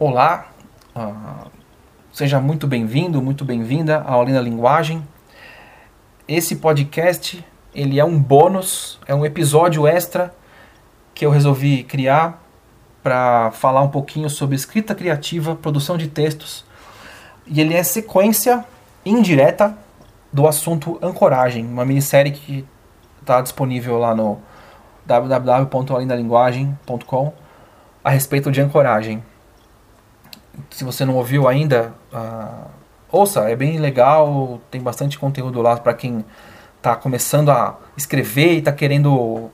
Olá, uh, seja muito bem-vindo, muito bem-vinda ao Além da Linguagem. Esse podcast ele é um bônus, é um episódio extra que eu resolvi criar para falar um pouquinho sobre escrita criativa, produção de textos. E ele é sequência indireta do assunto ancoragem, uma minissérie que está disponível lá no www.alendalinguagem.com a respeito de ancoragem. Se você não ouviu ainda, uh, ouça, é bem legal, tem bastante conteúdo lá para quem está começando a escrever e está querendo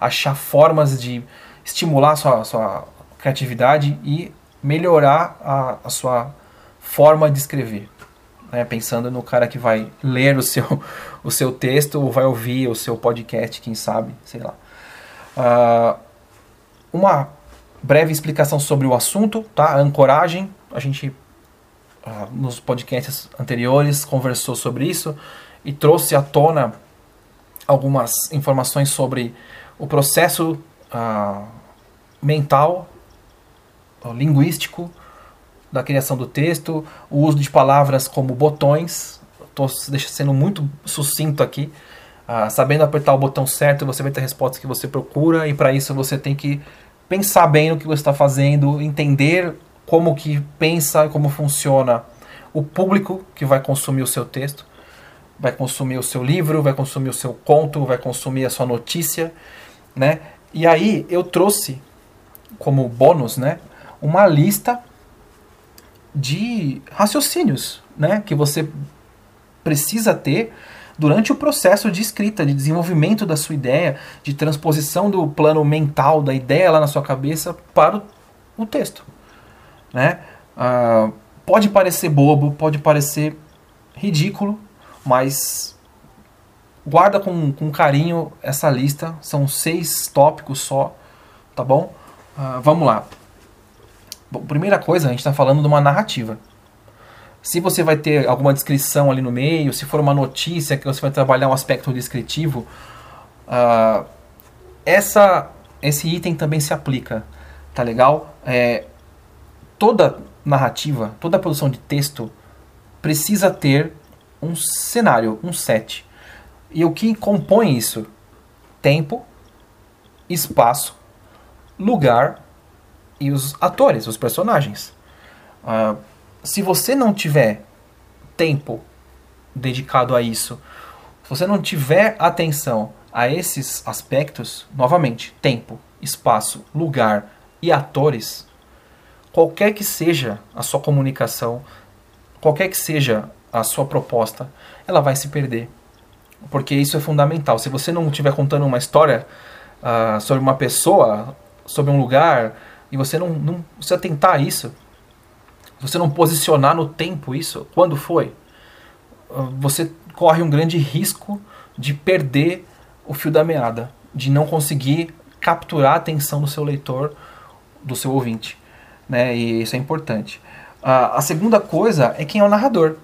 achar formas de estimular a sua, sua criatividade e melhorar a, a sua forma de escrever. Né? Pensando no cara que vai ler o seu, o seu texto ou vai ouvir o seu podcast, quem sabe, sei lá. Uh, uma breve explicação sobre o assunto, tá? A ancoragem, a gente uh, nos podcasts anteriores conversou sobre isso e trouxe à tona algumas informações sobre o processo uh, mental, linguístico da criação do texto, o uso de palavras como botões. Estou sendo muito sucinto aqui. Sabendo apertar o botão certo, você vai ter a resposta que você procura e para isso você tem que pensar bem no que você está fazendo, entender como que pensa como funciona o público que vai consumir o seu texto, vai consumir o seu livro, vai consumir o seu conto, vai consumir a sua notícia, né? E aí eu trouxe como bônus, né, uma lista de raciocínios, né, que você precisa ter durante o processo de escrita, de desenvolvimento da sua ideia, de transposição do plano mental da ideia lá na sua cabeça para o, texto. Né? Uh, pode parecer bobo, pode parecer ridículo, mas guarda com, com carinho essa lista. São seis tópicos só, tá bom? Uh, vamos lá. Bom, primeira coisa, a gente está falando de uma narrativa. Se você vai ter alguma descrição ali no meio, se for uma notícia que você vai trabalhar um aspecto descritivo, uh, essa, esse item também se aplica, tá legal? É, toda narrativa, toda produção de texto precisa ter um cenário, um set. E o que compõe isso? Tempo, espaço, lugar e os atores, os personagens. Uh, se você não tiver tempo dedicado a isso, se você não tiver atenção a esses aspectos, novamente, tempo, espaço, lugar e atores, qualquer que seja a sua comunicação, qualquer que seja a sua proposta, ela vai se perder. Porque isso é fundamental. Se você não estiver contando uma história uh, sobre uma pessoa, sobre um lugar, e você não, não se atentar a isso, você não posicionar no tempo isso, quando foi, ah, você corre um grande risco de perder o fio da meada, de não conseguir capturar a atenção do seu leitor, do seu ouvinte. Né? E isso é importante. Uh, a segunda coisa é quem é o narrador.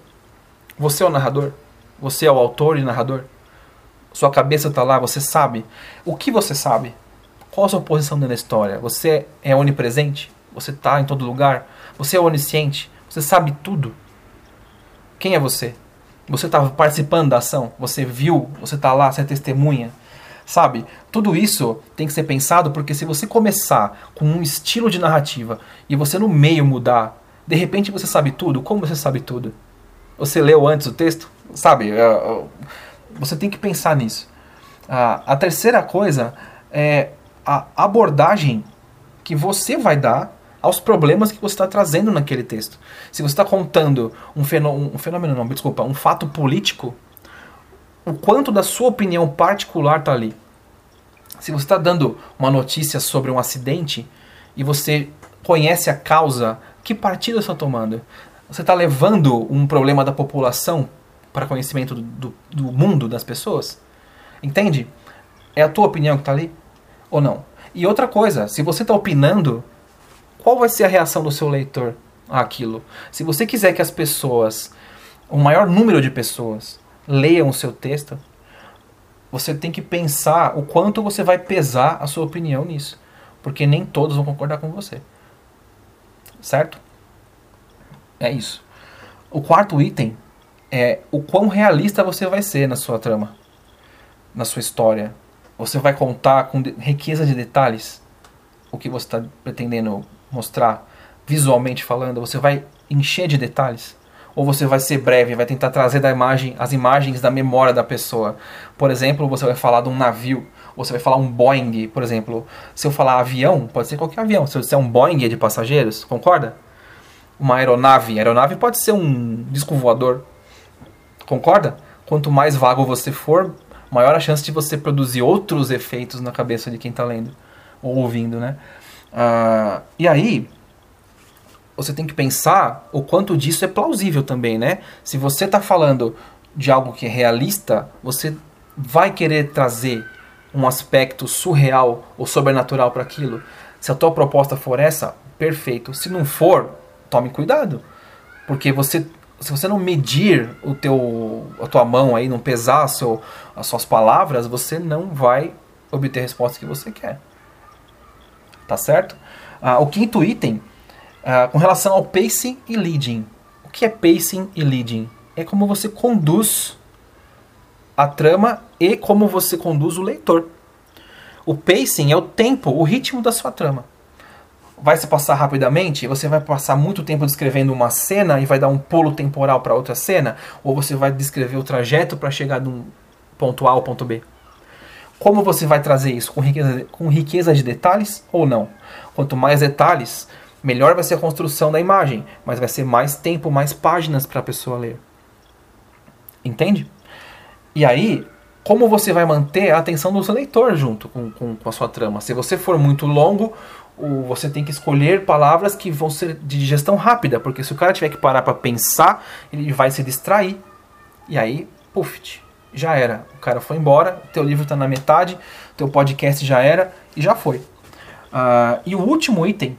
Você é o narrador? Você é o autor e narrador? Sua cabeça está lá, você sabe. O que você sabe? Qual a sua posição da história? Você é onipresente? Você está em todo lugar? Você é onisciente? Você sabe tudo? Quem é você? Você está participando da ação? Você viu? Você está lá? Você é testemunha? Sabe? Tudo isso tem que ser pensado porque se você começar com um estilo de narrativa e você no meio mudar, de repente você sabe tudo. Como você sabe tudo? Você leu antes o texto? Sabe? É, é, você tem que pensar nisso. A terceira coisa é a abordagem que você vai dar aos problemas que você está trazendo naquele texto. Se você está contando um fenômeno, um fenômeno, não, desculpa, um fato político, o quanto da sua opinião particular está ali. Se você está dando uma notícia sobre um acidente e você conhece a causa, que partido está tomando? Você está levando um problema da população para conhecimento do, do, do mundo, das pessoas? Entende? É a tua opinião que está ali? Ou não? E outra coisa, se você está opinando qual vai ser a reação do seu leitor àquilo? Se você quiser que as pessoas, o maior número de pessoas, leiam o seu texto, você tem que pensar o quanto você vai pesar a sua opinião nisso. Porque nem todos vão concordar com você. certo? É isso. O quarto item é o quão realista você vai ser na sua trama, na sua história. Você vai contar com riqueza de detalhes o que você está pretendendo mostrar, visualmente falando. Você vai encher de detalhes ou você vai ser breve, vai tentar trazer da imagem as imagens da memória da pessoa. Por exemplo, você vai falar de um navio, ou você vai falar um Boeing, por exemplo. Se eu falar avião, pode ser qualquer avião. Se eu disser um Boeing de passageiros, concorda? Uma aeronave, aeronave pode ser um disco voador. Concorda? Quanto mais vago você for, maior a chance de você produzir outros efeitos na cabeça de quem está lendo ou ouvindo, né? Uh, e aí, você tem que pensar o quanto disso é plausível também, né? Se você está falando de algo que é realista, você vai querer trazer um aspecto surreal ou sobrenatural para aquilo. Se a tua proposta for essa, perfeito. Se não for, tome cuidado, porque você se você não medir o teu a tua mão aí, não pesar seu, as suas palavras, você não vai obter a resposta que você quer. Tá certo? Ah, o quinto item Uh, com relação ao pacing e leading. O que é pacing e leading? É como você conduz a trama e como você conduz o leitor. O pacing é o tempo, o ritmo da sua trama. Vai se passar rapidamente? Você vai passar muito tempo descrevendo uma cena e vai dar um pulo temporal para outra cena? Ou você vai descrever o trajeto para chegar de um ponto A ao ponto B? Como você vai trazer isso? Com riqueza, com riqueza de detalhes ou não? Quanto mais detalhes, melhor vai ser a construção da imagem, mas vai ser mais tempo, mais páginas para a pessoa ler. Entende? E aí, como você vai manter a atenção do seu leitor junto com, com, com a sua trama? Se você for muito longo, você tem que escolher palavras que vão ser de digestão rápida, porque se o cara tiver que parar para pensar, ele vai se distrair. E aí, puf, já era. O cara foi embora, teu livro está na metade, teu podcast já era e já foi. Uh, e o último item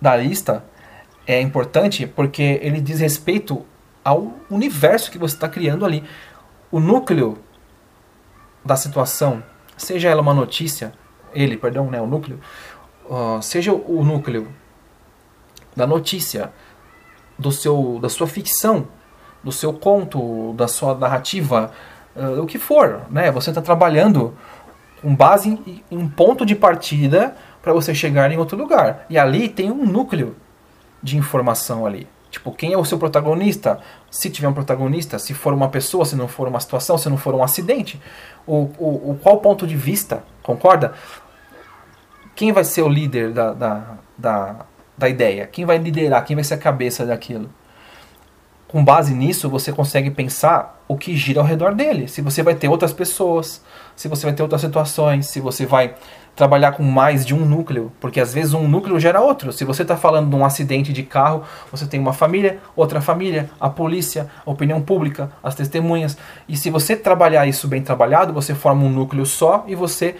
da lista é importante porque ele diz respeito ao universo que você está criando ali. O núcleo da situação, seja ela uma notícia, ele, perdão, né, o núcleo, uh, seja o núcleo da notícia, do seu, da sua ficção, do seu conto, da sua narrativa, uh, o que for, né? Você está trabalhando com base em, um ponto de partida para você chegar em outro lugar. E ali tem um núcleo de informação ali. Tipo, quem é o seu protagonista? Se tiver um protagonista, se for uma pessoa, se não for uma situação, se não for um acidente. O, o, o qual ponto de vista, concorda? Quem vai ser o líder da, da, da, da ideia? Quem vai liderar? Quem vai ser a cabeça daquilo? Com base nisso, você consegue pensar o que gira ao redor dele. Se você vai ter outras pessoas, se você vai ter outras situações, se você vai trabalhar com mais de um núcleo, porque às vezes um núcleo gera outro. Se você está falando de um acidente de carro, você tem uma família, outra família, a polícia, a opinião pública, as testemunhas. E se você trabalhar isso bem trabalhado, você forma um núcleo só e você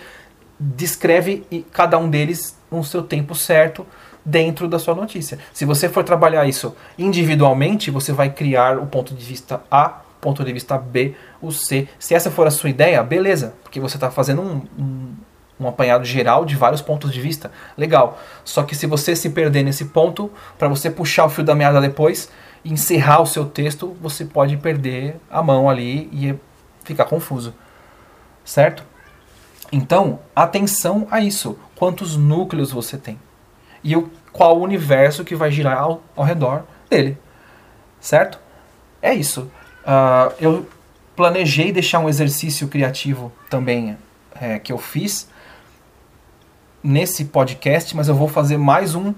descreve cada um deles no seu tempo certo dentro da sua notícia. Se você for trabalhar isso individualmente, você vai criar o ponto de vista A, ponto de vista B, o C. Se essa for a sua ideia, beleza, porque você está fazendo um, um um apanhado geral de vários pontos de vista. Legal. Só que se você se perder nesse ponto, para você puxar o fio da meada depois e encerrar o seu texto, você pode perder a mão ali e ficar confuso. Certo? Então, atenção a isso. Quantos núcleos você tem? E o, qual o universo que vai girar ao, ao redor dele. Certo? É isso. Uh, eu planejei deixar um exercício criativo também é, que eu fiz nesse podcast, mas eu vou fazer mais um.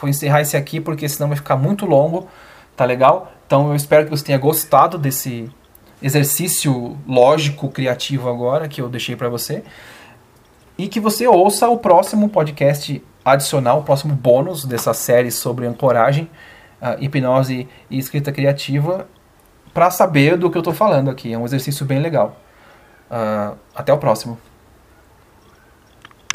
Vou encerrar esse aqui porque senão vai ficar muito longo, tá legal? Então eu espero que você tenha gostado desse exercício lógico criativo agora que eu deixei para você e que você ouça o próximo podcast adicional, o próximo bônus dessa série sobre ancoragem, uh, hipnose e escrita criativa para saber do que eu estou falando aqui. É um exercício bem legal. Uh, até o próximo.